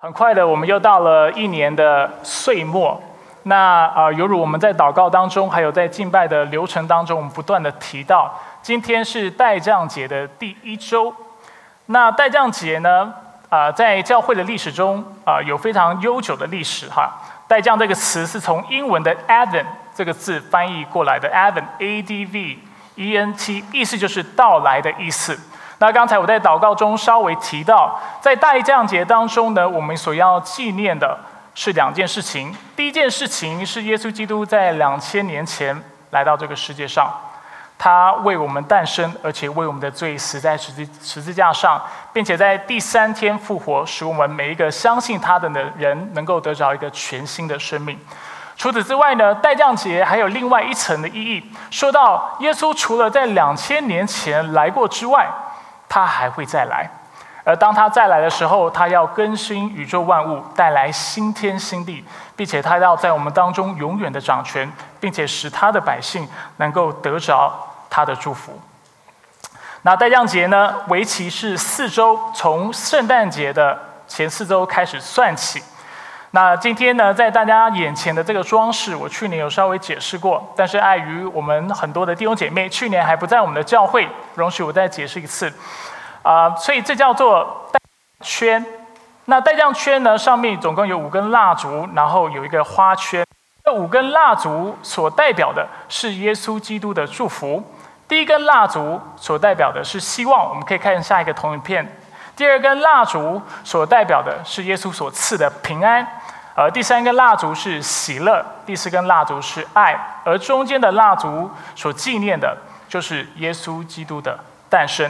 很快的，我们又到了一年的岁末。那啊，犹如我们在祷告当中，还有在敬拜的流程当中，我们不断的提到，今天是代降节的第一周。那代降节呢，啊，在教会的历史中啊，有非常悠久的历史哈。代降这个词是从英文的 Advent 这个字翻译过来的，Advent，A D V E N T，意思就是到来的意思。那刚才我在祷告中稍微提到，在大一降节当中呢，我们所要纪念的是两件事情。第一件事情是耶稣基督在两千年前来到这个世界上，他为我们诞生，而且为我们的罪死在十字十字架上，并且在第三天复活，使我们每一个相信他的的人能够得着一个全新的生命。除此之外呢，代降节还有另外一层的意义，说到耶稣除了在两千年前来过之外。他还会再来，而当他再来的时候，他要更新宇宙万物，带来新天新地，并且他要在我们当中永远的掌权，并且使他的百姓能够得着他的祝福。那代降节呢，为期是四周，从圣诞节的前四周开始算起。那今天呢，在大家眼前的这个装饰，我去年有稍微解释过，但是碍于我们很多的弟兄姐妹去年还不在我们的教会，容许我再解释一次，啊，所以这叫做带圈。那带降圈呢，上面总共有五根蜡烛，然后有一个花圈。这五根蜡烛所代表的是耶稣基督的祝福。第一根蜡烛所代表的是希望，我们可以看下一个投影片。第二根蜡烛所代表的是耶稣所赐的平安，而第三根蜡烛是喜乐，第四根蜡烛是爱，而中间的蜡烛所纪念的就是耶稣基督的诞生。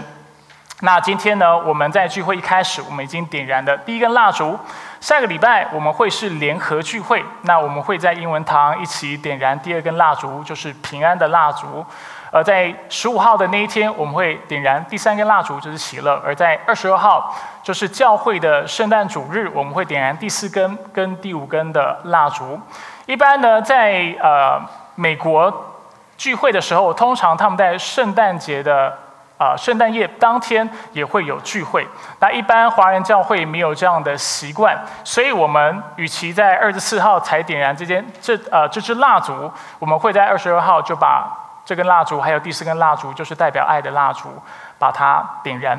那今天呢，我们在聚会一开始，我们已经点燃的第一根蜡烛。下个礼拜我们会是联合聚会，那我们会在英文堂一起点燃第二根蜡烛，就是平安的蜡烛。而在十五号的那一天，我们会点燃第三根蜡烛，就是喜乐；而在二十二号，就是教会的圣诞主日，我们会点燃第四根跟第五根的蜡烛。一般呢，在呃美国聚会的时候，通常他们在圣诞节的啊圣诞夜当天也会有聚会。那一般华人教会没有这样的习惯，所以我们与其在二十四号才点燃这间这呃这支蜡烛，我们会在二十二号就把。这根蜡烛，还有第四根蜡烛，就是代表爱的蜡烛，把它点燃。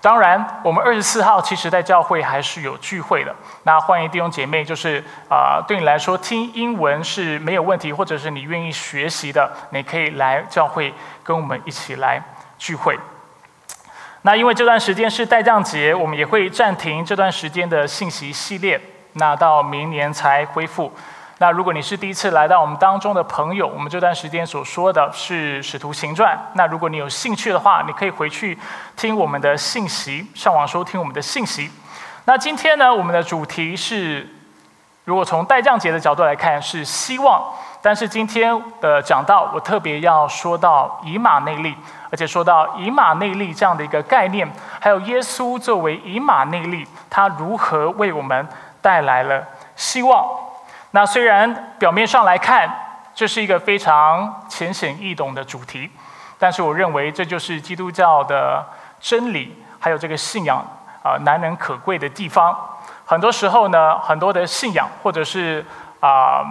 当然，我们二十四号其实在教会还是有聚会的。那欢迎弟兄姐妹，就是啊，对你来说听英文是没有问题，或者是你愿意学习的，你可以来教会跟我们一起来聚会。那因为这段时间是代降节，我们也会暂停这段时间的信息系列，那到明年才恢复。那如果你是第一次来到我们当中的朋友，我们这段时间所说的是《使徒行传》。那如果你有兴趣的话，你可以回去听我们的信息，上网收听我们的信息。那今天呢，我们的主题是，如果从代降节的角度来看，是希望。但是今天的讲到，我特别要说到以马内利，而且说到以马内利这样的一个概念，还有耶稣作为以马内利，他如何为我们带来了希望。那虽然表面上来看，这是一个非常浅显易懂的主题，但是我认为这就是基督教的真理，还有这个信仰啊难能可贵的地方。很多时候呢，很多的信仰或者是啊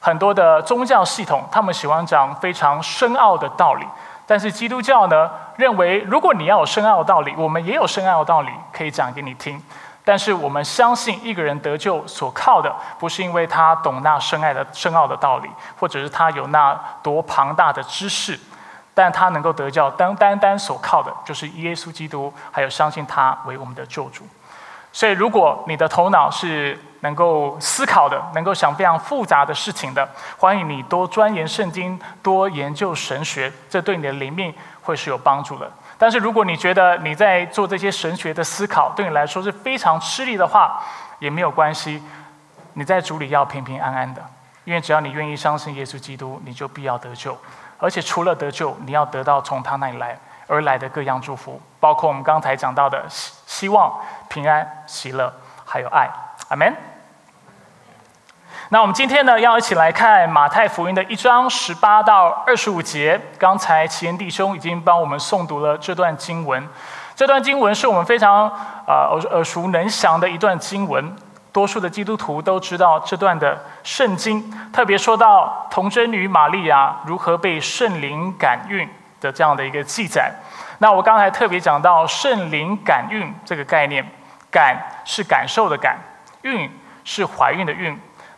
很多的宗教系统，他们喜欢讲非常深奥的道理，但是基督教呢认为，如果你要有深奥的道理，我们也有深奥的道理可以讲给你听。但是我们相信，一个人得救所靠的，不是因为他懂那深爱的深奥的道理，或者是他有那多庞大的知识，但他能够得救，单单单所靠的，就是耶稣基督，还有相信他为我们的救主。所以，如果你的头脑是能够思考的，能够想非常复杂的事情的，欢迎你多钻研圣经，多研究神学，这对你的灵命会是有帮助的。但是，如果你觉得你在做这些神学的思考对你来说是非常吃力的话，也没有关系。你在主里要平平安安的，因为只要你愿意相信耶稣基督，你就必要得救。而且除了得救，你要得到从他那里来而来的各样祝福，包括我们刚才讲到的希希望、平安、喜乐，还有爱。阿门。那我们今天呢，要一起来看马太福音的一章十八到二十五节。刚才奇恩弟兄已经帮我们诵读了这段经文。这段经文是我们非常啊耳耳熟能详的一段经文。多数的基督徒都知道这段的圣经，特别说到童贞女玛利亚如何被圣灵感孕的这样的一个记载。那我刚才特别讲到圣灵感孕这个概念，感是感受的感，孕是怀孕的孕。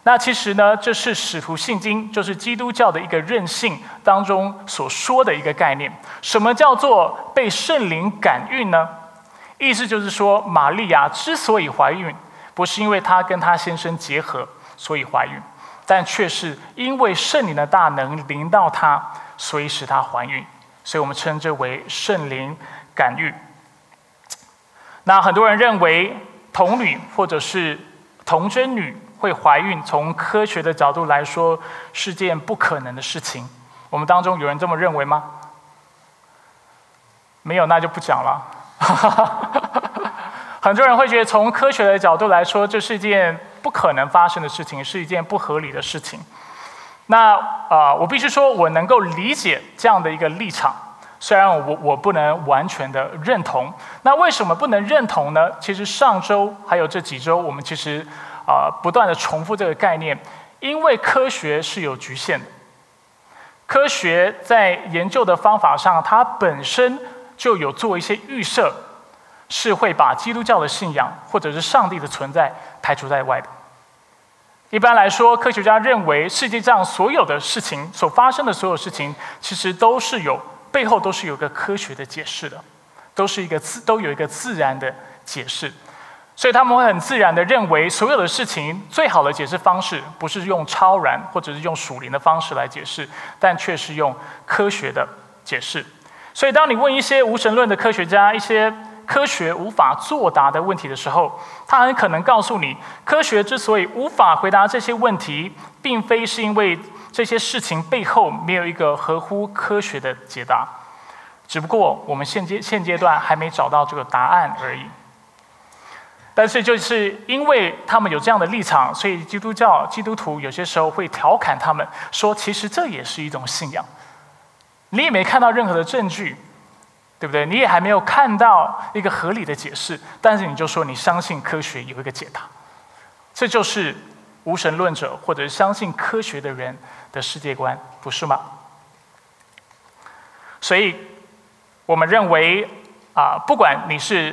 那其实呢，这是使徒信经，就是基督教的一个任性当中所说的一个概念。什么叫做被圣灵感孕呢？意思就是说，玛利亚之所以怀孕，不是因为她跟她先生结合所以怀孕，但却是因为圣灵的大能临到她，所以使她怀孕。所以我们称之为圣灵感孕。那很多人认为童女或者是童贞女会怀孕，从科学的角度来说是件不可能的事情。我们当中有人这么认为吗？没有，那就不讲了。很多人会觉得，从科学的角度来说，这是一件不可能发生的事情，是一件不合理的事情。那啊，我必须说，我能够理解这样的一个立场，虽然我我不能完全的认同。那为什么不能认同呢？其实上周还有这几周，我们其实啊不断的重复这个概念，因为科学是有局限的。科学在研究的方法上，它本身就有做一些预设，是会把基督教的信仰或者是上帝的存在排除在外的。一般来说，科学家认为世界上所有的事情所发生的所有事情，其实都是有背后都是有个科学的解释的，都是一个自都有一个自然的解释，所以他们会很自然的认为所有的事情最好的解释方式不是用超然或者是用属灵的方式来解释，但却是用科学的解释。所以当你问一些无神论的科学家一些。科学无法作答的问题的时候，他很可能告诉你，科学之所以无法回答这些问题，并非是因为这些事情背后没有一个合乎科学的解答，只不过我们现阶现阶段还没找到这个答案而已。但是就是因为他们有这样的立场，所以基督教基督徒有些时候会调侃他们说，其实这也是一种信仰。你也没看到任何的证据。对不对？你也还没有看到一个合理的解释，但是你就说你相信科学有一个解答，这就是无神论者或者相信科学的人的世界观，不是吗？所以，我们认为啊，不管你是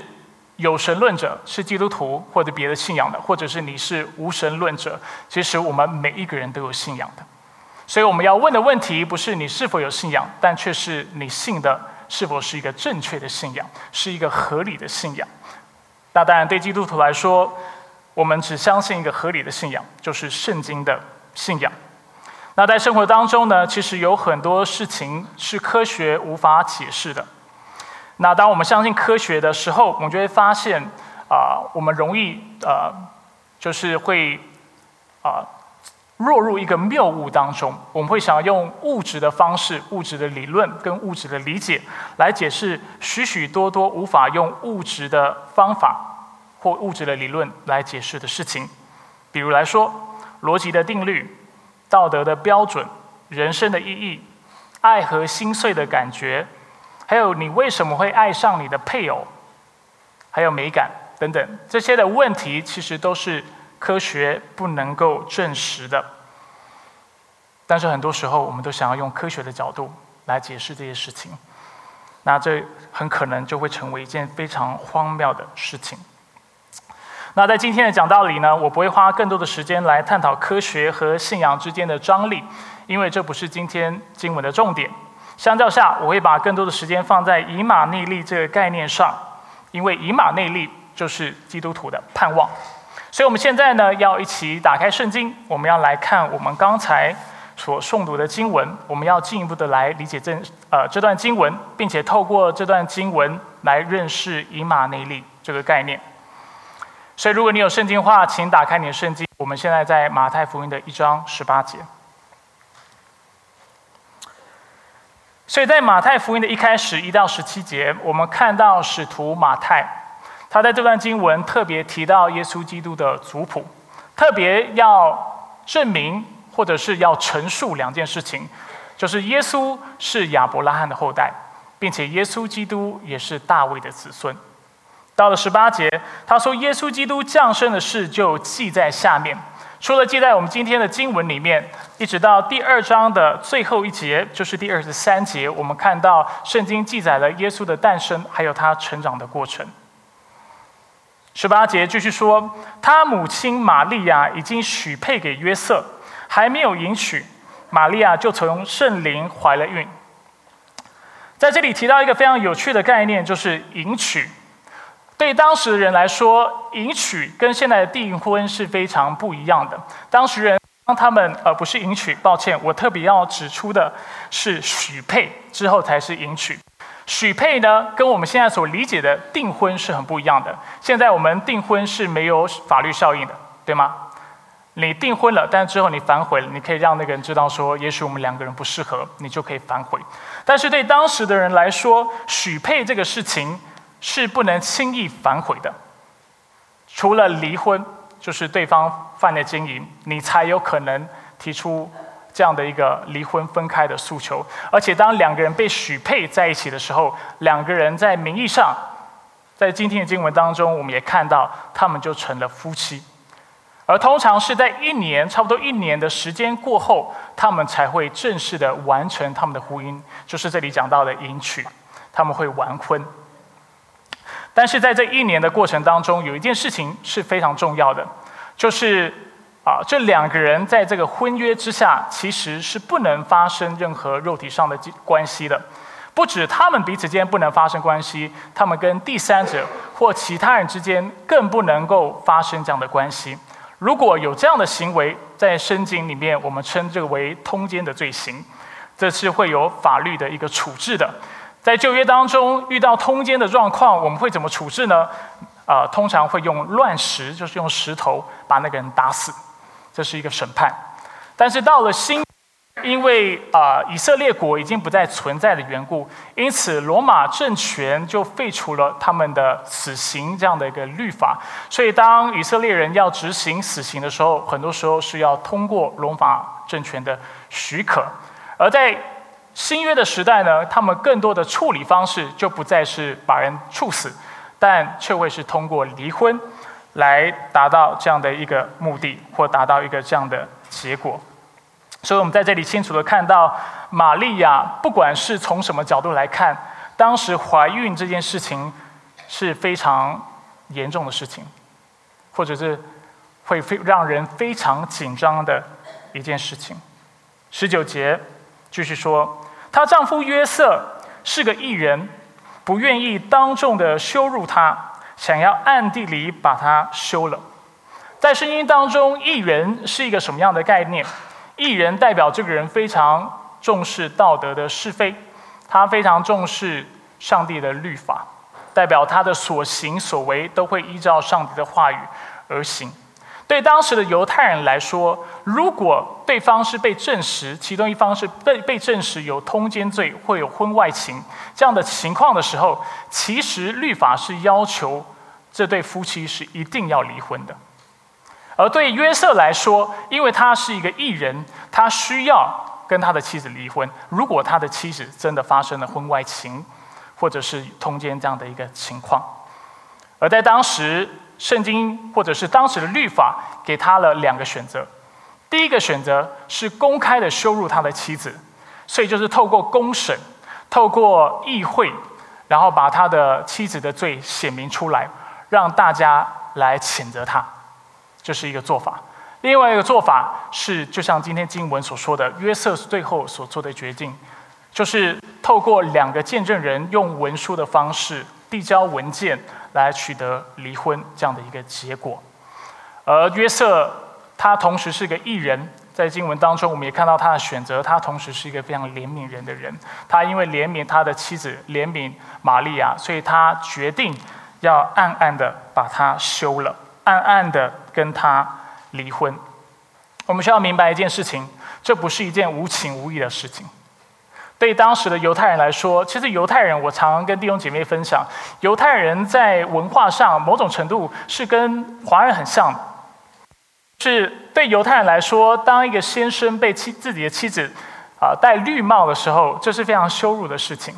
有神论者，是基督徒或者别的信仰的，或者是你是无神论者，其实我们每一个人都有信仰的。所以，我们要问的问题不是你是否有信仰，但却是你信的。是否是一个正确的信仰，是一个合理的信仰？那当然，对基督徒来说，我们只相信一个合理的信仰，就是圣经的信仰。那在生活当中呢，其实有很多事情是科学无法解释的。那当我们相信科学的时候，我们就会发现啊，我们容易呃，就是会啊。落入一个谬误当中，我们会想要用物质的方式、物质的理论跟物质的理解来解释许许多多无法用物质的方法或物质的理论来解释的事情。比如来说，逻辑的定律、道德的标准、人生的意义、爱和心碎的感觉，还有你为什么会爱上你的配偶，还有美感等等这些的问题，其实都是。科学不能够证实的，但是很多时候我们都想要用科学的角度来解释这些事情，那这很可能就会成为一件非常荒谬的事情。那在今天的讲道理呢，我不会花更多的时间来探讨科学和信仰之间的张力，因为这不是今天经文的重点。相较下，我会把更多的时间放在以马内利这个概念上，因为以马内利就是基督徒的盼望。所以，我们现在呢，要一起打开圣经，我们要来看我们刚才所诵读的经文，我们要进一步的来理解这呃这段经文，并且透过这段经文来认识以马内利这个概念。所以，如果你有圣经的话，请打开你的圣经。我们现在在马太福音的一章十八节。所以在马太福音的一开始一到十七节，我们看到使徒马太。他在这段经文特别提到耶稣基督的族谱，特别要证明或者是要陈述两件事情，就是耶稣是亚伯拉罕的后代，并且耶稣基督也是大卫的子孙。到了十八节，他说耶稣基督降生的事就记在下面。除了记在我们今天的经文里面，一直到第二章的最后一节，就是第二十三节，我们看到圣经记载了耶稣的诞生，还有他成长的过程。十八节继续说，他母亲玛利亚已经许配给约瑟，还没有迎娶，玛利亚就从圣灵怀了孕。在这里提到一个非常有趣的概念，就是迎娶。对当时的人来说，迎娶跟现在的订婚是非常不一样的。当时人当他们呃不是迎娶，抱歉，我特别要指出的是许配之后才是迎娶。许配呢，跟我们现在所理解的订婚是很不一样的。现在我们订婚是没有法律效应的，对吗？你订婚了，但之后你反悔了，你可以让那个人知道说，也许我们两个人不适合，你就可以反悔。但是对当时的人来说，许配这个事情。是不能轻易反悔的，除了离婚，就是对方犯了奸淫，你才有可能提出这样的一个离婚分开的诉求。而且，当两个人被许配在一起的时候，两个人在名义上，在今天的经文当中，我们也看到他们就成了夫妻。而通常是在一年，差不多一年的时间过后，他们才会正式的完成他们的婚姻，就是这里讲到的迎娶，他们会完婚。但是在这一年的过程当中，有一件事情是非常重要的，就是啊，这两个人在这个婚约之下，其实是不能发生任何肉体上的关系的。不止他们彼此间不能发生关系，他们跟第三者或其他人之间更不能够发生这样的关系。如果有这样的行为，在申经里面，我们称这个为通奸的罪行，这是会有法律的一个处置的。在旧约当中遇到通奸的状况，我们会怎么处置呢？啊，通常会用乱石，就是用石头把那个人打死，这是一个审判。但是到了新，因为啊以色列国已经不再存在的缘故，因此罗马政权就废除了他们的死刑这样的一个律法。所以当以色列人要执行死刑的时候，很多时候是要通过罗马政权的许可，而在新约的时代呢，他们更多的处理方式就不再是把人处死，但却会是通过离婚来达到这样的一个目的，或达到一个这样的结果。所以，我们在这里清楚的看到，玛利亚不管是从什么角度来看，当时怀孕这件事情是非常严重的事情，或者是会非让人非常紧张的一件事情。十九节继续说。她丈夫约瑟是个艺人，不愿意当众的羞辱她，想要暗地里把她休了。在圣经当中，艺人是一个什么样的概念？艺人代表这个人非常重视道德的是非，他非常重视上帝的律法，代表他的所行所为都会依照上帝的话语而行。对当时的犹太人来说，如果对方是被证实，其中一方是被被证实有通奸罪或有婚外情这样的情况的时候，其实律法是要求这对夫妻是一定要离婚的。而对约瑟来说，因为他是一个艺人，他需要跟他的妻子离婚。如果他的妻子真的发生了婚外情，或者是通奸这样的一个情况，而在当时。圣经或者是当时的律法给他了两个选择，第一个选择是公开的羞辱他的妻子，所以就是透过公审、透过议会，然后把他的妻子的罪显明出来，让大家来谴责他，这是一个做法。另外一个做法是，就像今天经文所说的，约瑟最后所做的决定，就是透过两个见证人用文书的方式递交文件。来取得离婚这样的一个结果，而约瑟他同时是个艺人，在经文当中我们也看到他的选择，他同时是一个非常怜悯人的人。他因为怜悯他的妻子，怜悯玛利亚，所以他决定要暗暗的把他休了，暗暗的跟他离婚。我们需要明白一件事情，这不是一件无情无义的事情。对当时的犹太人来说，其实犹太人，我常跟弟兄姐妹分享，犹太人在文化上某种程度是跟华人很像的。是对犹太人来说，当一个先生被妻自己的妻子啊戴绿帽的时候，这是非常羞辱的事情，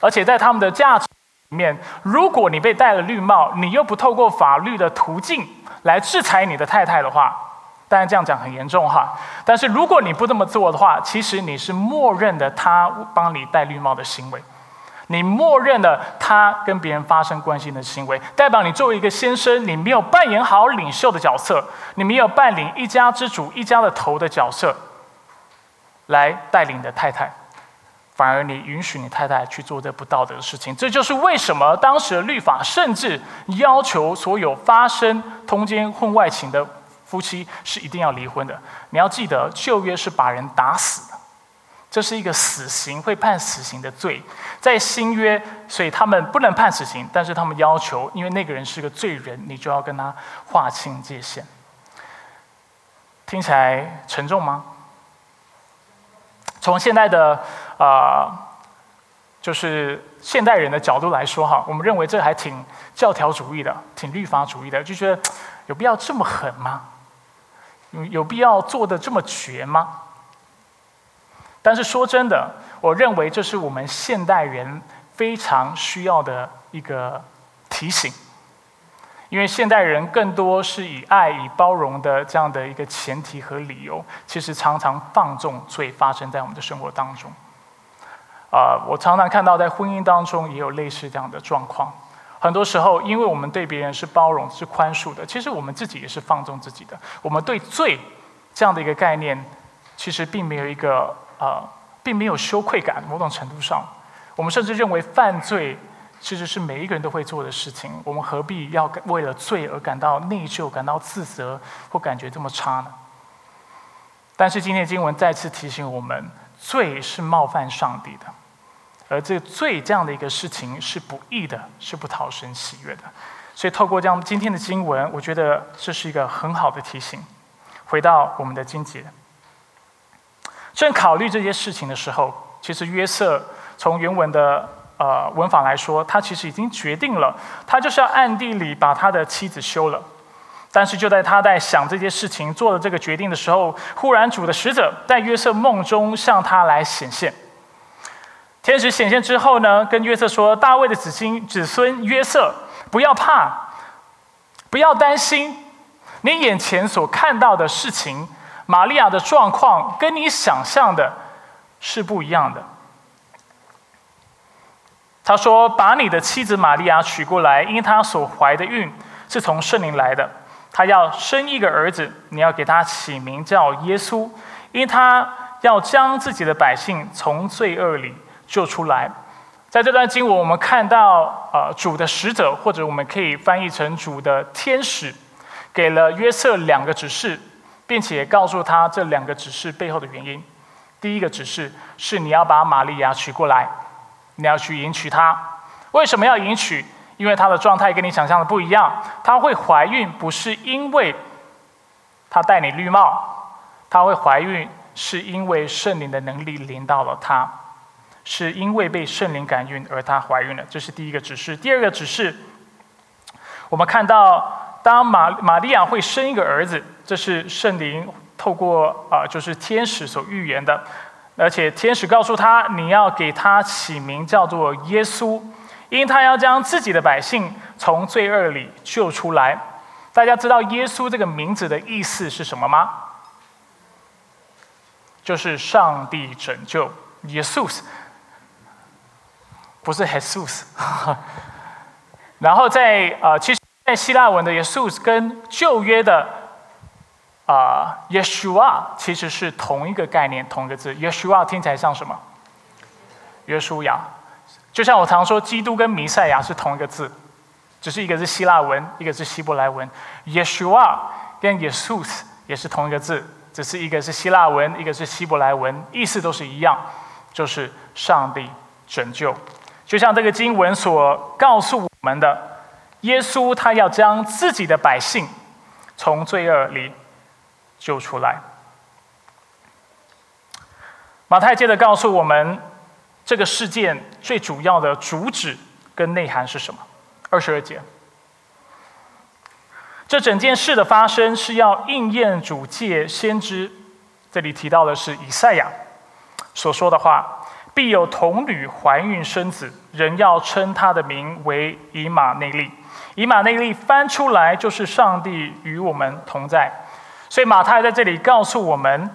而且在他们的价值里面，如果你被戴了绿帽，你又不透过法律的途径来制裁你的太太的话，当然这样讲很严重哈。但是如果你不这么做的话，其实你是默认的他帮你戴绿帽的行为，你默认了他跟别人发生关系的行为，代表你作为一个先生，你没有扮演好领袖的角色，你没有扮演一家之主、一家的头的角色，来带领你的太太。反而你允许你太太去做这不道德的事情，这就是为什么当时的律法甚至要求所有发生通奸婚外情的夫妻是一定要离婚的。你要记得，旧约是把人打死的，这是一个死刑会判死刑的罪。在新约，所以他们不能判死刑，但是他们要求，因为那个人是个罪人，你就要跟他划清界限。听起来沉重吗？从现在的啊，就是现代人的角度来说哈，我们认为这还挺教条主义的，挺律法主义的，就觉得有必要这么狠吗？有必要做的这么绝吗？但是说真的，我认为这是我们现代人非常需要的一个提醒。因为现代人更多是以爱、以包容的这样的一个前提和理由，其实常常放纵罪发生在我们的生活当中。啊，我常常看到在婚姻当中也有类似这样的状况。很多时候，因为我们对别人是包容、是宽恕的，其实我们自己也是放纵自己的。我们对罪这样的一个概念，其实并没有一个呃，并没有羞愧感。某种程度上，我们甚至认为犯罪。其实是每一个人都会做的事情，我们何必要为了罪而感到内疚、感到自责或感觉这么差呢？但是今天经文再次提醒我们，罪是冒犯上帝的，而这个罪这样的一个事情是不义的，是不讨神喜悦的。所以透过这样今天的经文，我觉得这是一个很好的提醒。回到我们的经节，正考虑这些事情的时候，其实约瑟从原文的。呃，文法来说，他其实已经决定了，他就是要暗地里把他的妻子休了。但是就在他在想这些事情、做了这个决定的时候，忽然主的使者在约瑟梦中向他来显现。天使显现之后呢，跟约瑟说：“大卫的子亲子孙约瑟，不要怕，不要担心，你眼前所看到的事情，玛利亚的状况跟你想象的是不一样的。”他说：“把你的妻子玛利亚娶过来，因她所怀的孕是从圣灵来的。她要生一个儿子，你要给他起名叫耶稣，因他要将自己的百姓从罪恶里救出来。”在这段经文，我们看到，呃，主的使者，或者我们可以翻译成主的天使，给了约瑟两个指示，并且告诉他这两个指示背后的原因。第一个指示是你要把玛利亚娶过来。你要去迎娶她，为什么要迎娶？因为她的状态跟你想象的不一样。她会怀孕，不是因为她戴你绿帽，她会怀孕是因为圣灵的能力临到了她，是因为被圣灵感孕而她怀孕了。这是第一个指示。第二个指示，我们看到当玛玛利亚会生一个儿子，这是圣灵透过啊，就是天使所预言的。而且天使告诉他：“你要给他起名叫做耶稣，因他要将自己的百姓从罪恶里救出来。”大家知道耶稣这个名字的意思是什么吗？就是上帝拯救耶稣，不是 Jesus。然后在呃，其实，在希腊文的耶稣跟旧约的。啊，Yeshua 其实是同一个概念，同一个字。Yeshua 听起来像什么？约书亚。就像我常说，基督跟弥赛亚是同一个字，只是一个是希腊文，一个是希伯来文。Yeshua 跟 Jesus 也是同一个字，只是一个是希腊文，一个是希伯来文，意思都是一样，就是上帝拯救。就像这个经文所告诉我们的，耶稣他要将自己的百姓从罪恶里。救出来。马太接着告诉我们，这个事件最主要的主旨跟内涵是什么？二十二节，这整件事的发生是要应验主借先知，这里提到的是以赛亚所说的话，必有童女怀孕生子，人要称他的名为以马内利。以马内利翻出来就是上帝与我们同在。所以马太在这里告诉我们，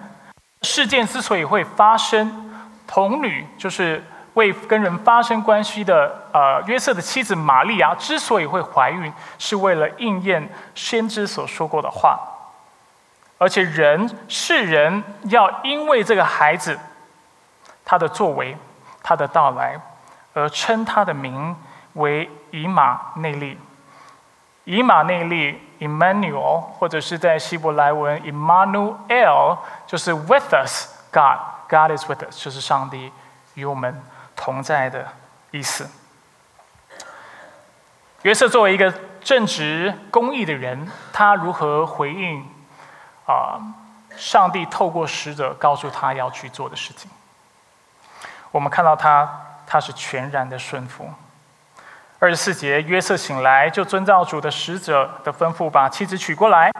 事件之所以会发生，童女就是为跟人发生关系的呃约瑟的妻子玛利亚之所以会怀孕，是为了应验先知所说过的话。而且人是人要因为这个孩子。他的作为，他的到来，而称他的名为以马内利。以马内利 （Emmanuel） 或者是在希伯来文 Emmanuel，就是 with us God，God is with us，就是上帝与我们同在的意思。约瑟作为一个正直公义的人，他如何回应啊？上帝透过使者告诉他要去做的事情。我们看到他，他是全然的顺服。二十四节，约瑟醒来，就遵照主的使者的吩咐，把妻子娶过来，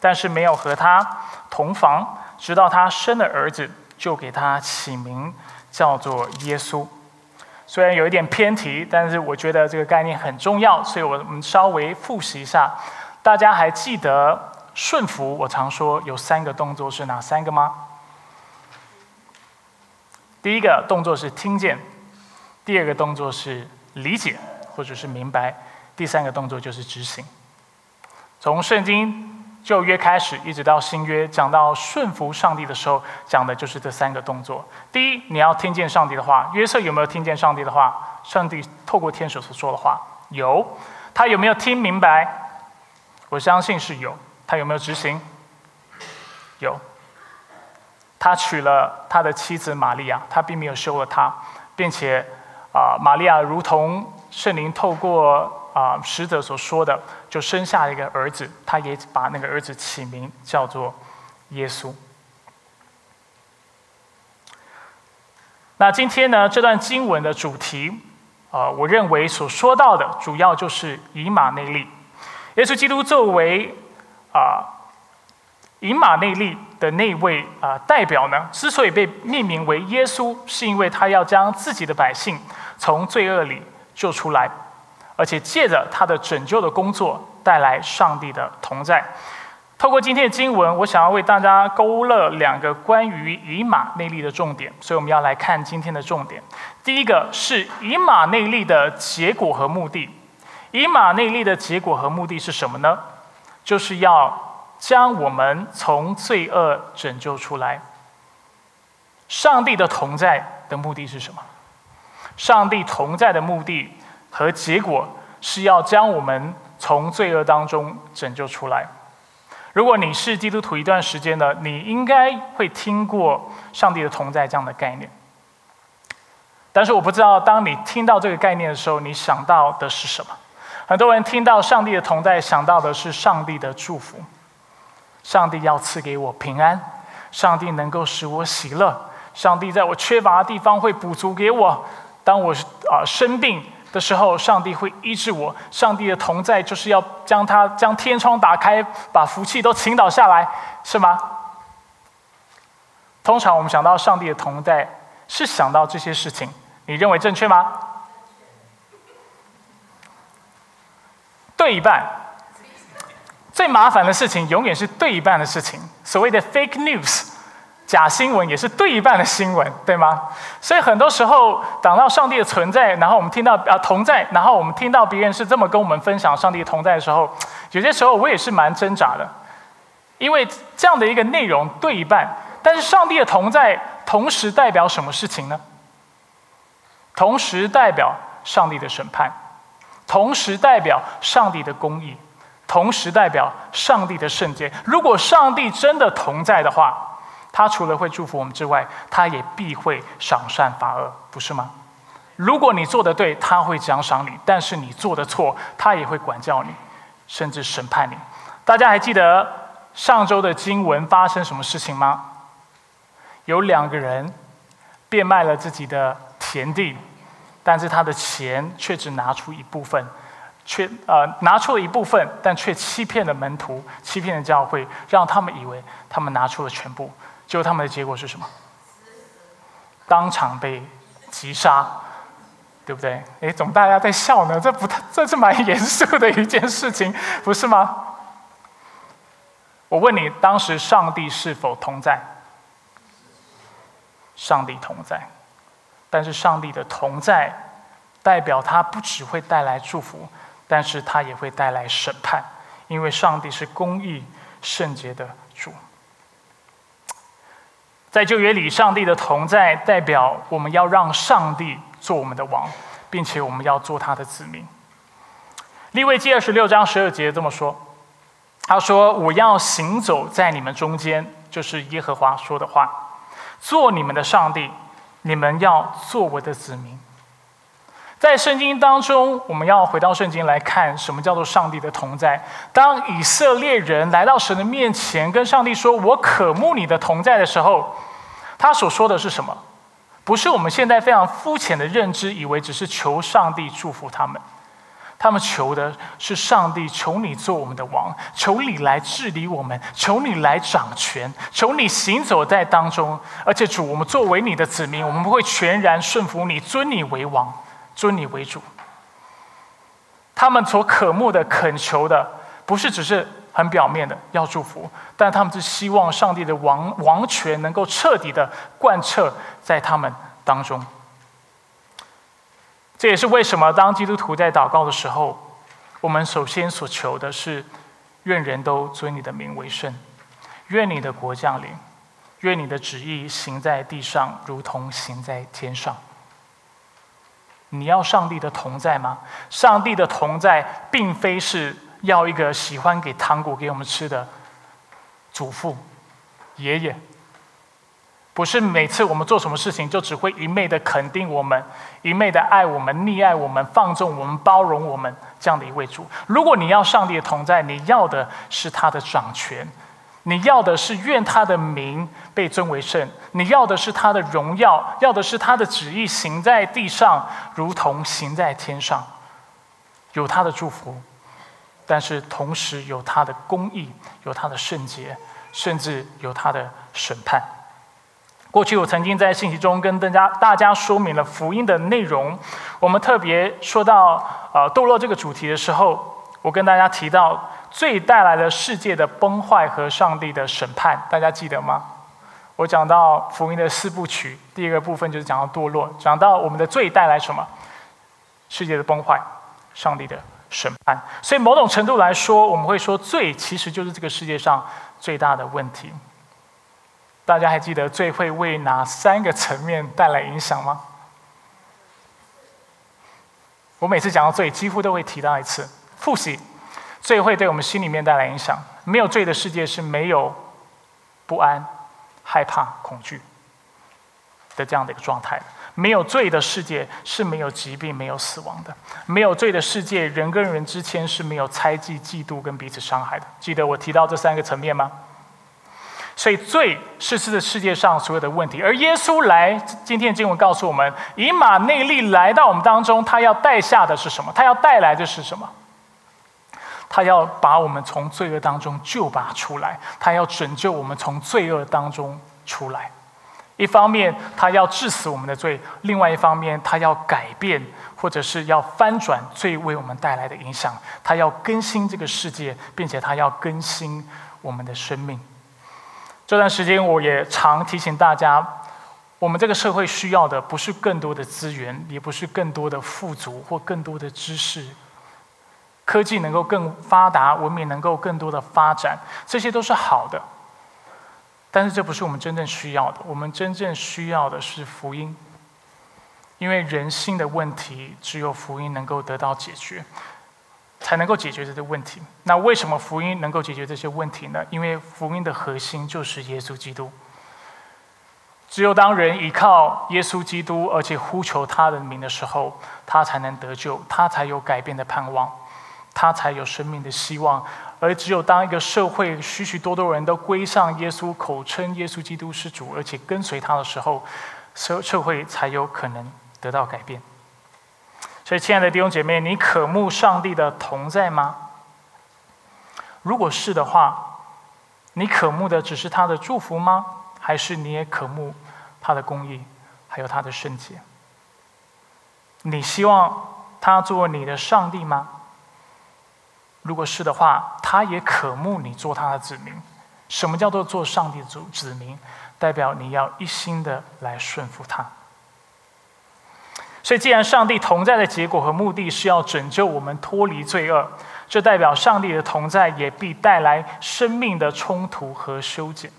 但是没有和他同房，直到他生了儿子，就给他起名叫做耶稣。虽然有一点偏题，但是我觉得这个概念很重要，所以我们稍微复习一下。大家还记得顺服？我常说有三个动作是哪三个吗？第一个动作是听见，第二个动作是理解或者是明白，第三个动作就是执行。从圣经旧约开始，一直到新约，讲到顺服上帝的时候，讲的就是这三个动作。第一，你要听见上帝的话。约瑟有没有听见上帝的话？上帝透过天使所说的话，有。他有没有听明白？我相信是有。他有没有执行？有。他娶了他的妻子玛利亚，他并没有休了她，并且啊，玛利亚如同圣灵透过啊使者所说的，就生下了一个儿子，他也把那个儿子起名叫做耶稣。那今天呢，这段经文的主题啊，我认为所说到的主要就是以马内利，耶稣基督作为啊。以马内利的那位啊代表呢，之所以被命名为耶稣，是因为他要将自己的百姓从罪恶里救出来，而且借着他的拯救的工作带来上帝的同在。透过今天的经文，我想要为大家勾勒两个关于以马内利的重点，所以我们要来看今天的重点。第一个是以马内利的结果和目的。以马内利的结果和目的是什么呢？就是要。将我们从罪恶拯救出来。上帝的同在的目的是什么？上帝同在的目的和结果是要将我们从罪恶当中拯救出来。如果你是基督徒一段时间的，你应该会听过上帝的同在这样的概念。但是我不知道，当你听到这个概念的时候，你想到的是什么？很多人听到上帝的同在，想到的是上帝的祝福。上帝要赐给我平安，上帝能够使我喜乐，上帝在我缺乏的地方会补足给我。当我啊生病的时候，上帝会医治我。上帝的同在就是要将他将天窗打开，把福气都倾倒下来，是吗？通常我们想到上帝的同在，是想到这些事情，你认为正确吗？对一半。最麻烦的事情永远是对一半的事情。所谓的 fake news，假新闻也是对一半的新闻，对吗？所以很多时候，讲到上帝的存在，然后我们听到啊同在，然后我们听到别人是这么跟我们分享上帝的同在的时候，有些时候我也是蛮挣扎的，因为这样的一个内容对一半，但是上帝的同在同时代表什么事情呢？同时代表上帝的审判，同时代表上帝的公义。同时代表上帝的圣洁。如果上帝真的同在的话，他除了会祝福我们之外，他也必会赏善罚恶，不是吗？如果你做的对，他会奖赏你；但是你做的错，他也会管教你，甚至审判你。大家还记得上周的经文发生什么事情吗？有两个人变卖了自己的田地，但是他的钱却只拿出一部分。却呃拿出了一部分，但却欺骗了门徒，欺骗了教会，让他们以为他们拿出了全部。结果他们的结果是什么？当场被击杀，对不对？哎，怎么大家在笑呢？这不，这是蛮严肃的一件事情，不是吗？我问你，当时上帝是否同在？上帝同在，但是上帝的同在，代表他不只会带来祝福，但是他也会带来审判，因为上帝是公义圣洁的主。在旧约里，上帝的同在代表我们要让上帝做我们的王，并且我们要做他的子民。利未记二十六章十二节这么说：“他说，我要行走在你们中间，就是耶和华说的话，做你们的上帝，你们要做我的子民。”在圣经当中，我们要回到圣经来看，什么叫做上帝的同在？当以色列人来到神的面前，跟上帝说：“我渴慕你的同在”的时候，他所说的是什么？不是我们现在非常肤浅的认知，以为只是求上帝祝福他们。他们求的是上帝，求你做我们的王，求你来治理我们，求你来掌权，求你行走在当中。而且主，我们作为你的子民，我们不会全然顺服你，尊你为王，尊你为主。他们所渴慕的、恳求的，不是只是。很表面的要祝福，但他们是希望上帝的王王权能够彻底的贯彻在他们当中。这也是为什么当基督徒在祷告的时候，我们首先所求的是：愿人都尊你的名为圣，愿你的国降临，愿你的旨意行在地上，如同行在天上。你要上帝的同在吗？上帝的同在，并非是。要一个喜欢给糖果给我们吃的祖父、爷爷，不是每次我们做什么事情就只会一昧的肯定我们、一昧的爱我们、溺爱我们、放纵我们、包容我们这样的一位主。如果你要上帝的同在，你要的是他的掌权，你要的是愿他的名被尊为圣，你要的是他的荣耀，要的是他的旨意行在地上，如同行在天上，有他的祝福。但是同时有他的公义，有他的圣洁，甚至有他的审判。过去我曾经在信息中跟大家大家说明了福音的内容。我们特别说到呃堕落这个主题的时候，我跟大家提到罪带来了世界的崩坏和上帝的审判，大家记得吗？我讲到福音的四部曲，第一个部分就是讲到堕落，讲到我们的罪带来什么？世界的崩坏，上帝的。审判，所以某种程度来说，我们会说罪其实就是这个世界上最大的问题。大家还记得罪会为哪三个层面带来影响吗？我每次讲到罪，几乎都会提到一次。复习，罪会对我们心里面带来影响。没有罪的世界是没有不安、害怕、恐惧的这样的一个状态。没有罪的世界是没有疾病、没有死亡的。没有罪的世界，人跟人之间是没有猜忌、嫉妒跟彼此伤害的。记得我提到这三个层面吗？所以罪是这个世界上所有的问题。而耶稣来，今天的经文告诉我们，以马内利来到我们当中，他要带下的是什么？他要带来的是什么？他要把我们从罪恶当中救拔出来，他要拯救我们从罪恶当中出来。一方面，他要治死我们的罪；另外一方面，他要改变，或者是要翻转罪为我们带来的影响。他要更新这个世界，并且他要更新我们的生命。这段时间，我也常提醒大家，我们这个社会需要的不是更多的资源，也不是更多的富足或更多的知识。科技能够更发达，文明能够更多的发展，这些都是好的。但是这不是我们真正需要的，我们真正需要的是福音，因为人性的问题只有福音能够得到解决，才能够解决这些问题。那为什么福音能够解决这些问题呢？因为福音的核心就是耶稣基督。只有当人依靠耶稣基督，而且呼求他的名的时候，他才能得救，他才有改变的盼望，他才有生命的希望。而只有当一个社会许许多多人都归向耶稣，口称耶稣基督是主，而且跟随他的时候，社社会才有可能得到改变。所以，亲爱的弟兄姐妹，你渴慕上帝的同在吗？如果是的话，你渴慕的只是他的祝福吗？还是你也渴慕他的公义，还有他的圣洁？你希望他做你的上帝吗？如果是的话，他也渴慕你做他的子民。什么叫做做上帝的子子民？代表你要一心的来顺服他。所以，既然上帝同在的结果和目的是要拯救我们脱离罪恶，这代表上帝的同在也必带来生命的冲突和修剪。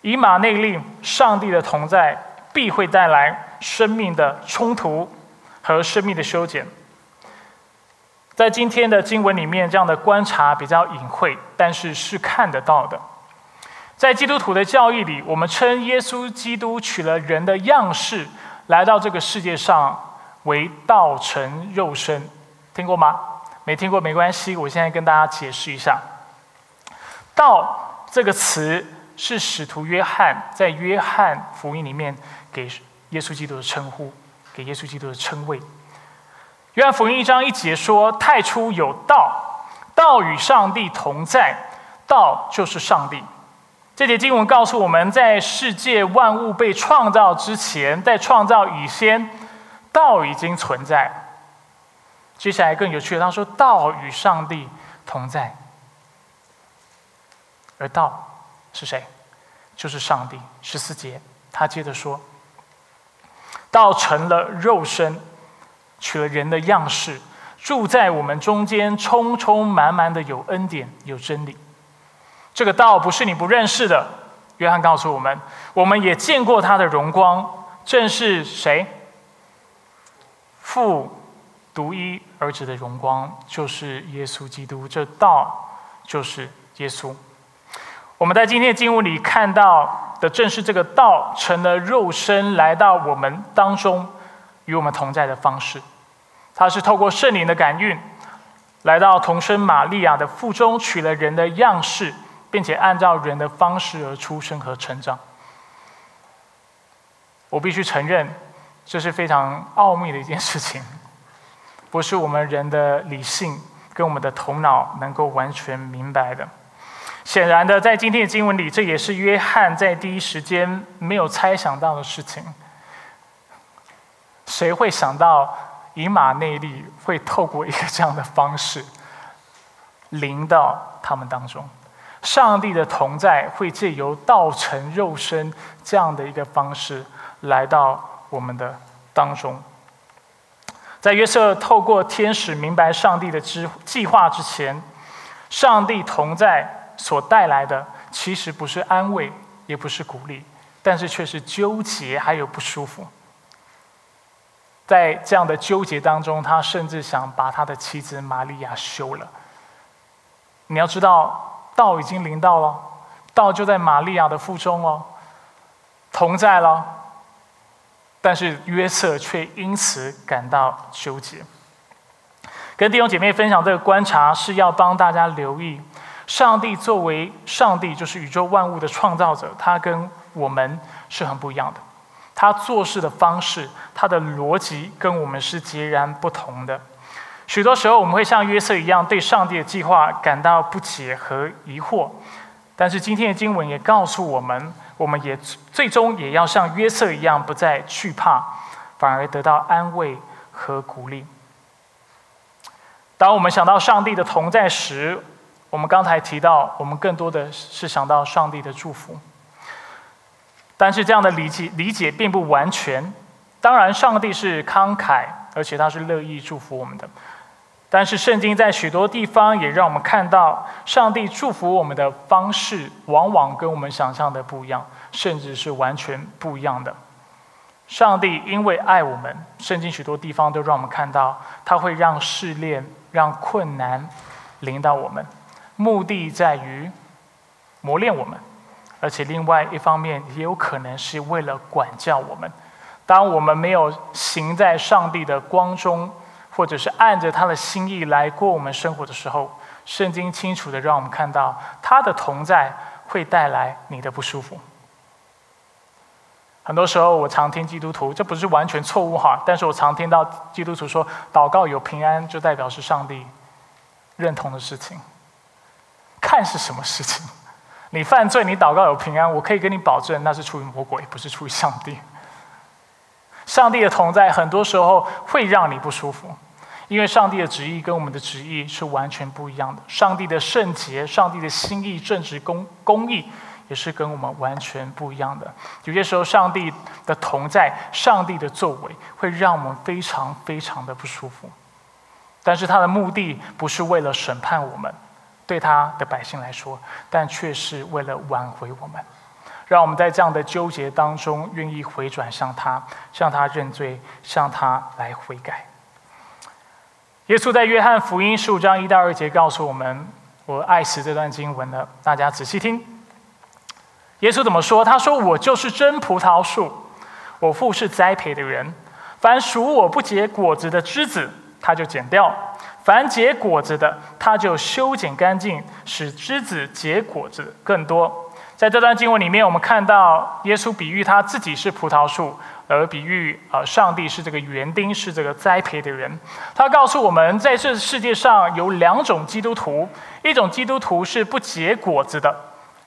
以马内利，上帝的同在必会带来生命的冲突和生命的修剪。在今天的经文里面，这样的观察比较隐晦，但是是看得到的。在基督徒的教义里，我们称耶稣基督取了人的样式来到这个世界上为道成肉身，听过吗？没听过没关系，我现在跟大家解释一下。道这个词。是使徒约翰在约翰福音里面给耶稣基督的称呼，给耶稣基督的称谓。约翰福音一章一节说：“太初有道，道与上帝同在，道就是上帝。”这节经文告诉我们在世界万物被创造之前，在创造以前，道已经存在。接下来更有趣的，他说：“道与上帝同在，而道。”是谁？就是上帝。十四节，他接着说：“道成了肉身，取了人的样式，住在我们中间，充充满满的有恩典，有真理。这个道不是你不认识的。约翰告诉我们，我们也见过他的荣光，正是谁？父独一儿子的荣光，就是耶稣基督。这道就是耶稣。”我们在今天的经文里看到的，正是这个道成了肉身，来到我们当中，与我们同在的方式。他是透过圣灵的感孕，来到童生玛利亚的腹中，取了人的样式，并且按照人的方式而出生和成长。我必须承认，这是非常奥秘的一件事情，不是我们人的理性跟我们的头脑能够完全明白的。显然的，在今天的经文里，这也是约翰在第一时间没有猜想到的事情。谁会想到以马内利会透过一个这样的方式临到他们当中？上帝的同在会借由道成肉身这样的一个方式来到我们的当中。在约瑟透过天使明白上帝的之计划之前，上帝同在。所带来的其实不是安慰，也不是鼓励，但是却是纠结，还有不舒服。在这样的纠结当中，他甚至想把他的妻子玛利亚休了。你要知道，道已经临到了，道就在玛利亚的腹中哦，同在了。但是约瑟却因此感到纠结。跟弟兄姐妹分享这个观察，是要帮大家留意。上帝作为上帝，就是宇宙万物的创造者，他跟我们是很不一样的。他做事的方式，他的逻辑跟我们是截然不同的。许多时候，我们会像约瑟一样，对上帝的计划感到不解和疑惑。但是今天的经文也告诉我们，我们也最终也要像约瑟一样，不再惧怕，反而得到安慰和鼓励。当我们想到上帝的同在时，我们刚才提到，我们更多的是想到上帝的祝福，但是这样的理解理解并不完全。当然，上帝是慷慨，而且他是乐意祝福我们的。但是，圣经在许多地方也让我们看到，上帝祝福我们的方式往往跟我们想象的不一样，甚至是完全不一样的。上帝因为爱我们，圣经许多地方都让我们看到，他会让试炼、让困难临到我们。目的在于磨练我们，而且另外一方面也有可能是为了管教我们。当我们没有行在上帝的光中，或者是按着他的心意来过我们生活的时候，圣经清楚的让我们看到，他的同在会带来你的不舒服。很多时候，我常听基督徒，这不是完全错误哈，但是我常听到基督徒说，祷告有平安，就代表是上帝认同的事情。看是什么事情？你犯罪，你祷告有平安，我可以跟你保证，那是出于魔鬼，不是出于上帝。上帝的同在很多时候会让你不舒服，因为上帝的旨意跟我们的旨意是完全不一样的。上帝的圣洁、上帝的心意、正直、公公义，也是跟我们完全不一样的。有些时候，上帝的同在、上帝的作为，会让我们非常非常的不舒服。但是他的目的不是为了审判我们，对他的百姓来说，但却是为了挽回我们，让我们在这样的纠结当中，愿意回转向他，向他认罪，向他来悔改。耶稣在约翰福音十五章一到二节告诉我们，我爱死这段经文了，大家仔细听。耶稣怎么说？他说：“我就是真葡萄树，我父是栽培的人，凡属我不结果子的枝子。”他就剪掉，凡结果子的，他就修剪干净，使枝子结果子更多。在这段经文里面，我们看到耶稣比喻他自己是葡萄树，而比喻呃上帝是这个园丁，是这个栽培的人。他告诉我们，在这世界上有两种基督徒，一种基督徒是不结果子的，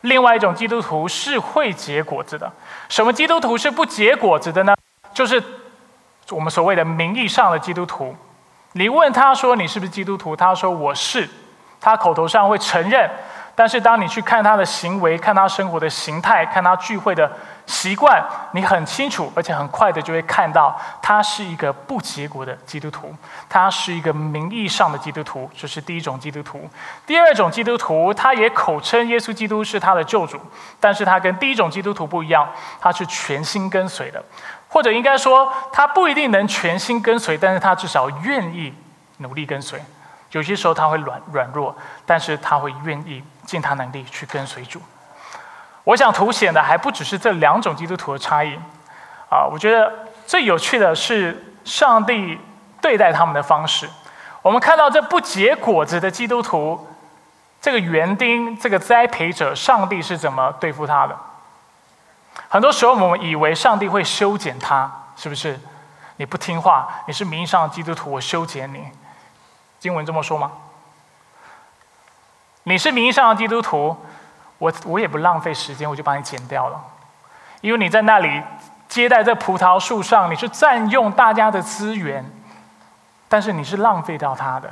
另外一种基督徒是会结果子的。什么基督徒是不结果子的呢？就是我们所谓的名义上的基督徒。你问他说你是不是基督徒？他说我是，他口头上会承认，但是当你去看他的行为、看他生活的形态、看他聚会的习惯，你很清楚，而且很快的就会看到他是一个不结果的基督徒，他是一个名义上的基督徒，这是第一种基督徒。第二种基督徒，他也口称耶稣基督是他的救主，但是他跟第一种基督徒不一样，他是全心跟随的。或者应该说，他不一定能全心跟随，但是他至少愿意努力跟随。有些时候他会软软弱，但是他会愿意尽他能力去跟随主。我想凸显的还不只是这两种基督徒的差异啊！我觉得最有趣的是上帝对待他们的方式。我们看到这不结果子的基督徒，这个园丁、这个栽培者，上帝是怎么对付他的？很多时候，我们以为上帝会修剪他，是不是？你不听话，你是名义上的基督徒，我修剪你。经文这么说吗？你是名义上的基督徒，我我也不浪费时间，我就把你剪掉了，因为你在那里接待在葡萄树上，你是占用大家的资源，但是你是浪费掉他的。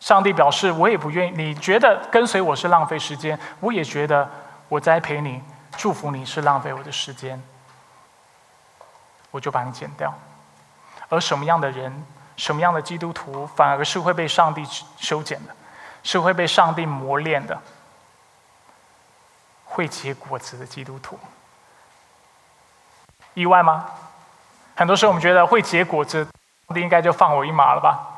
上帝表示，我也不愿意。你觉得跟随我是浪费时间，我也觉得。我栽培你，祝福你是浪费我的时间，我就把你剪掉。而什么样的人，什么样的基督徒，反而是会被上帝修剪的，是会被上帝磨练的，会结果子的基督徒。意外吗？很多时候我们觉得会结果子，上帝应该就放我一马了吧。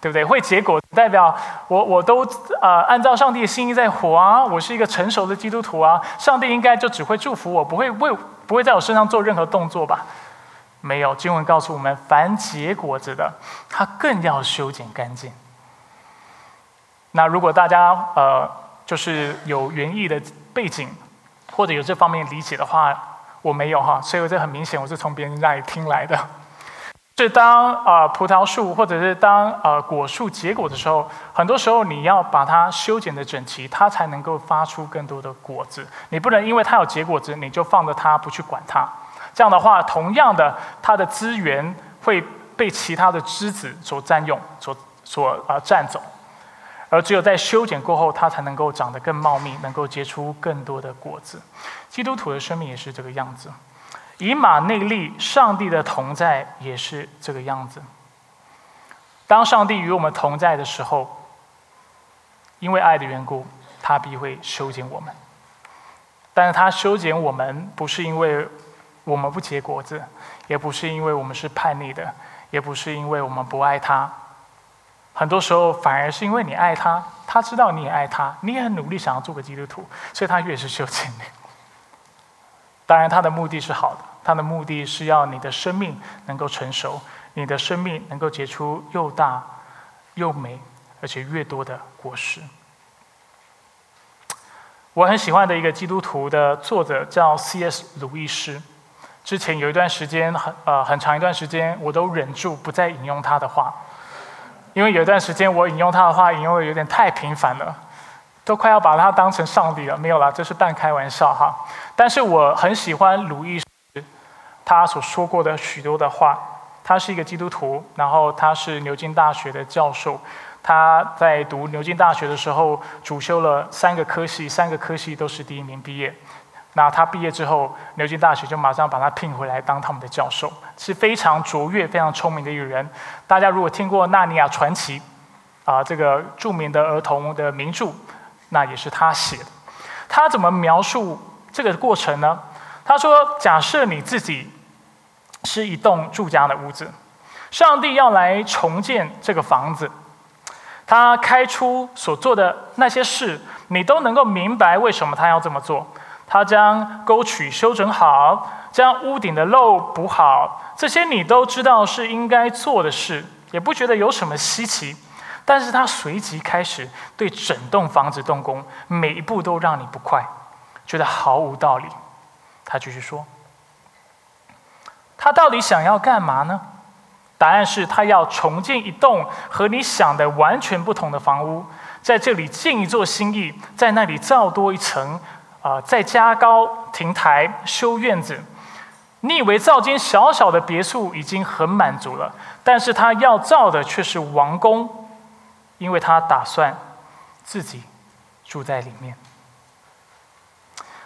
对不对？会结果代表我我都呃按照上帝的心意在活啊，我是一个成熟的基督徒啊，上帝应该就只会祝福我，不会为不会在我身上做任何动作吧？没有，经文告诉我们，凡结果子的，他更要修剪干净。那如果大家呃就是有园艺的背景，或者有这方面理解的话，我没有哈，所以我这很明显我是从别人那里听来的。是当啊葡萄树或者是当呃果树结果的时候，很多时候你要把它修剪的整齐，它才能够发出更多的果子。你不能因为它有结果子，你就放着它不去管它。这样的话，同样的，它的资源会被其他的枝子所占用、所所啊占走。而只有在修剪过后，它才能够长得更茂密，能够结出更多的果子。基督徒的生命也是这个样子。以马内利，上帝的同在也是这个样子。当上帝与我们同在的时候，因为爱的缘故，他必会修剪我们。但是他修剪我们，不是因为我们不结果子，也不是因为我们是叛逆的，也不是因为我们不爱他。很多时候，反而是因为你爱他，他知道你也爱他，你也很努力想要做个基督徒，所以他越是修剪你。当然，他的目的是好的。他的目的是要你的生命能够成熟，你的生命能够结出又大又美而且越多的果实。我很喜欢的一个基督徒的作者叫 C.S. 鲁易斯。之前有一段时间，很呃很长一段时间，我都忍住不再引用他的话，因为有一段时间我引用他的话引用的有点太频繁了。都快要把他当成上帝了，没有啦，这是半开玩笑哈。但是我很喜欢鲁易斯他所说过的许多的话。他是一个基督徒，然后他是牛津大学的教授。他在读牛津大学的时候，主修了三个科系，三个科系都是第一名毕业。那他毕业之后，牛津大学就马上把他聘回来当他们的教授，是非常卓越、非常聪明的一个人。大家如果听过《纳尼亚传奇》，啊，这个著名的儿童的名著，那也是他写的。他怎么描述这个过程呢？他说：“假设你自己。”是一栋住家的屋子，上帝要来重建这个房子，他开出所做的那些事，你都能够明白为什么他要这么做。他将沟渠修整好，将屋顶的漏补好，这些你都知道是应该做的事，也不觉得有什么稀奇。但是他随即开始对整栋房子动工，每一步都让你不快，觉得毫无道理。他继续说。他到底想要干嘛呢？答案是他要重建一栋和你想的完全不同的房屋，在这里建一座新意，在那里造多一层，啊，再加高亭台，修院子。你以为造间小小的别墅已经很满足了，但是他要造的却是王宫，因为他打算自己住在里面。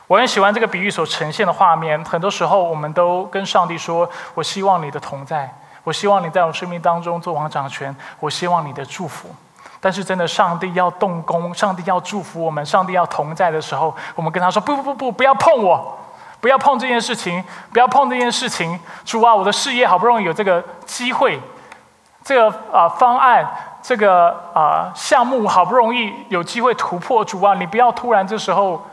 我很喜欢这个比喻所呈现的画面。很多时候，我们都跟上帝说：“我希望你的同在，我希望你在我生命当中做王掌权，我希望你的祝福。”但是，真的，上帝要动工，上帝要祝福我们，上帝要同在的时候，我们跟他说：“不不不不，不要碰我，不要碰这件事情，不要碰这件事情。”主啊，我的事业好不容易有这个机会，这个啊方案，这个啊项目好不容易有机会突破。主啊，你不要突然这时候。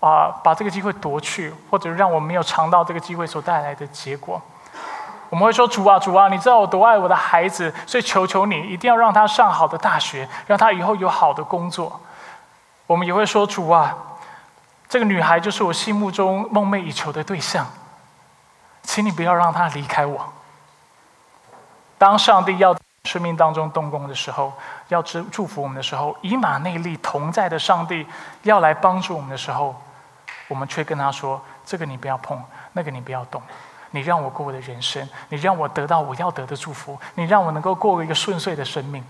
啊，把这个机会夺去，或者让我没有尝到这个机会所带来的结果。我们会说：“主啊，主啊，你知道我多爱我的孩子，所以求求你，一定要让他上好的大学，让他以后有好的工作。”我们也会说：“主啊，这个女孩就是我心目中梦寐以求的对象，请你不要让她离开我。”当上帝要生命当中动工的时候，要祝祝福我们的时候，以马内利同在的上帝要来帮助我们的时候。我们却跟他说：“这个你不要碰，那个你不要动，你让我过我的人生，你让我得到我要得的祝福，你让我能够过一个顺遂的生命。”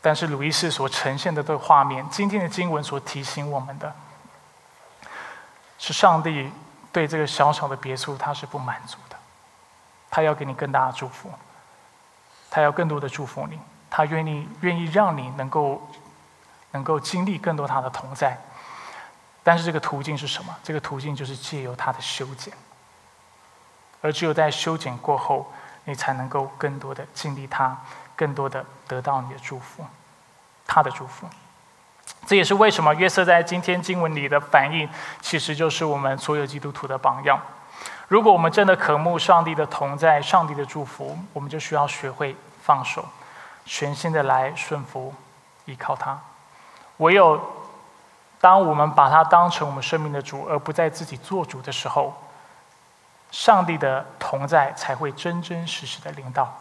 但是，鲁伊斯所呈现的这个画面，今天的经文所提醒我们的，是上帝对这个小小的别墅他是不满足，他要给你更大的祝福，他要更多的祝福你，他愿意愿意让你能够。能够经历更多他的同在，但是这个途径是什么？这个途径就是借由他的修剪，而只有在修剪过后，你才能够更多的经历他，更多的得到你的祝福，他的祝福。这也是为什么约瑟在今天经文里的反应，其实就是我们所有基督徒的榜样。如果我们真的渴慕上帝的同在、上帝的祝福，我们就需要学会放手，全心的来顺服、依靠他。唯有当我们把它当成我们生命的主，而不再自己做主的时候，上帝的同在才会真真实实的领导，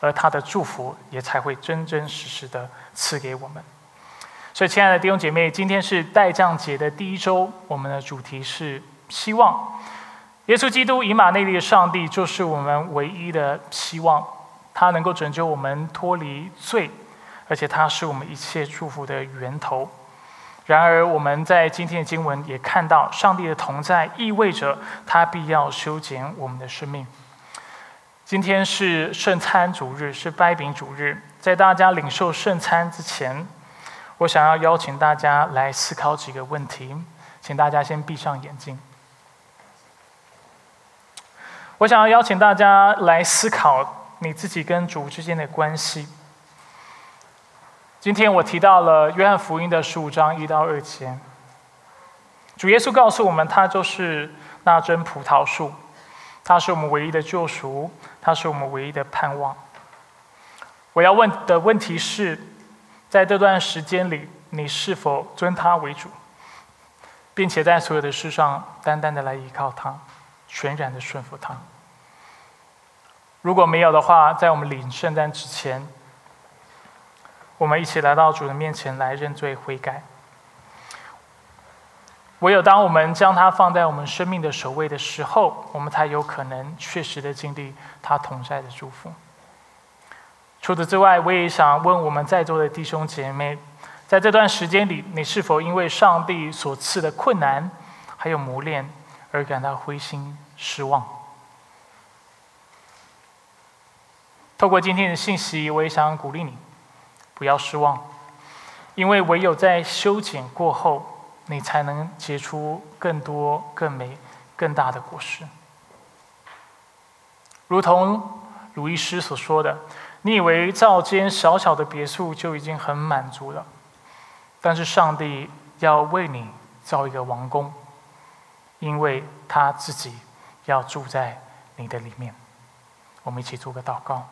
而他的祝福也才会真真实实的赐给我们。所以，亲爱的弟兄姐妹，今天是代降节的第一周，我们的主题是希望。耶稣基督以马内利的上帝就是我们唯一的希望，他能够拯救我们脱离罪。而且他是我们一切祝福的源头。然而，我们在今天的经文也看到，上帝的同在意味着他必要修剪我们的生命。今天是圣餐主日，是掰饼主日。在大家领受圣餐之前，我想要邀请大家来思考几个问题，请大家先闭上眼睛。我想要邀请大家来思考你自己跟主之间的关系。今天我提到了约翰福音的十五章一到二节，主耶稣告诉我们，他就是那真葡萄树，他是我们唯一的救赎，他是我们唯一的盼望。我要问的问题是，在这段时间里，你是否尊他为主，并且在所有的事上单单的来依靠他，全然的顺服他？如果没有的话，在我们领圣诞之前。我们一起来到主的面前来认罪悔改。唯有当我们将它放在我们生命的首位的时候，我们才有可能确实的经历他同在的祝福。除此之外，我也想问我们在座的弟兄姐妹，在这段时间里，你是否因为上帝所赐的困难还有磨练而感到灰心失望？透过今天的信息，我也想鼓励你，不要失望，因为唯有在修剪过后。你才能结出更多、更美、更大的果实。如同鲁医师所说的：“你以为造间小小的别墅就已经很满足了，但是上帝要为你造一个王宫，因为他自己要住在你的里面。”我们一起做个祷告。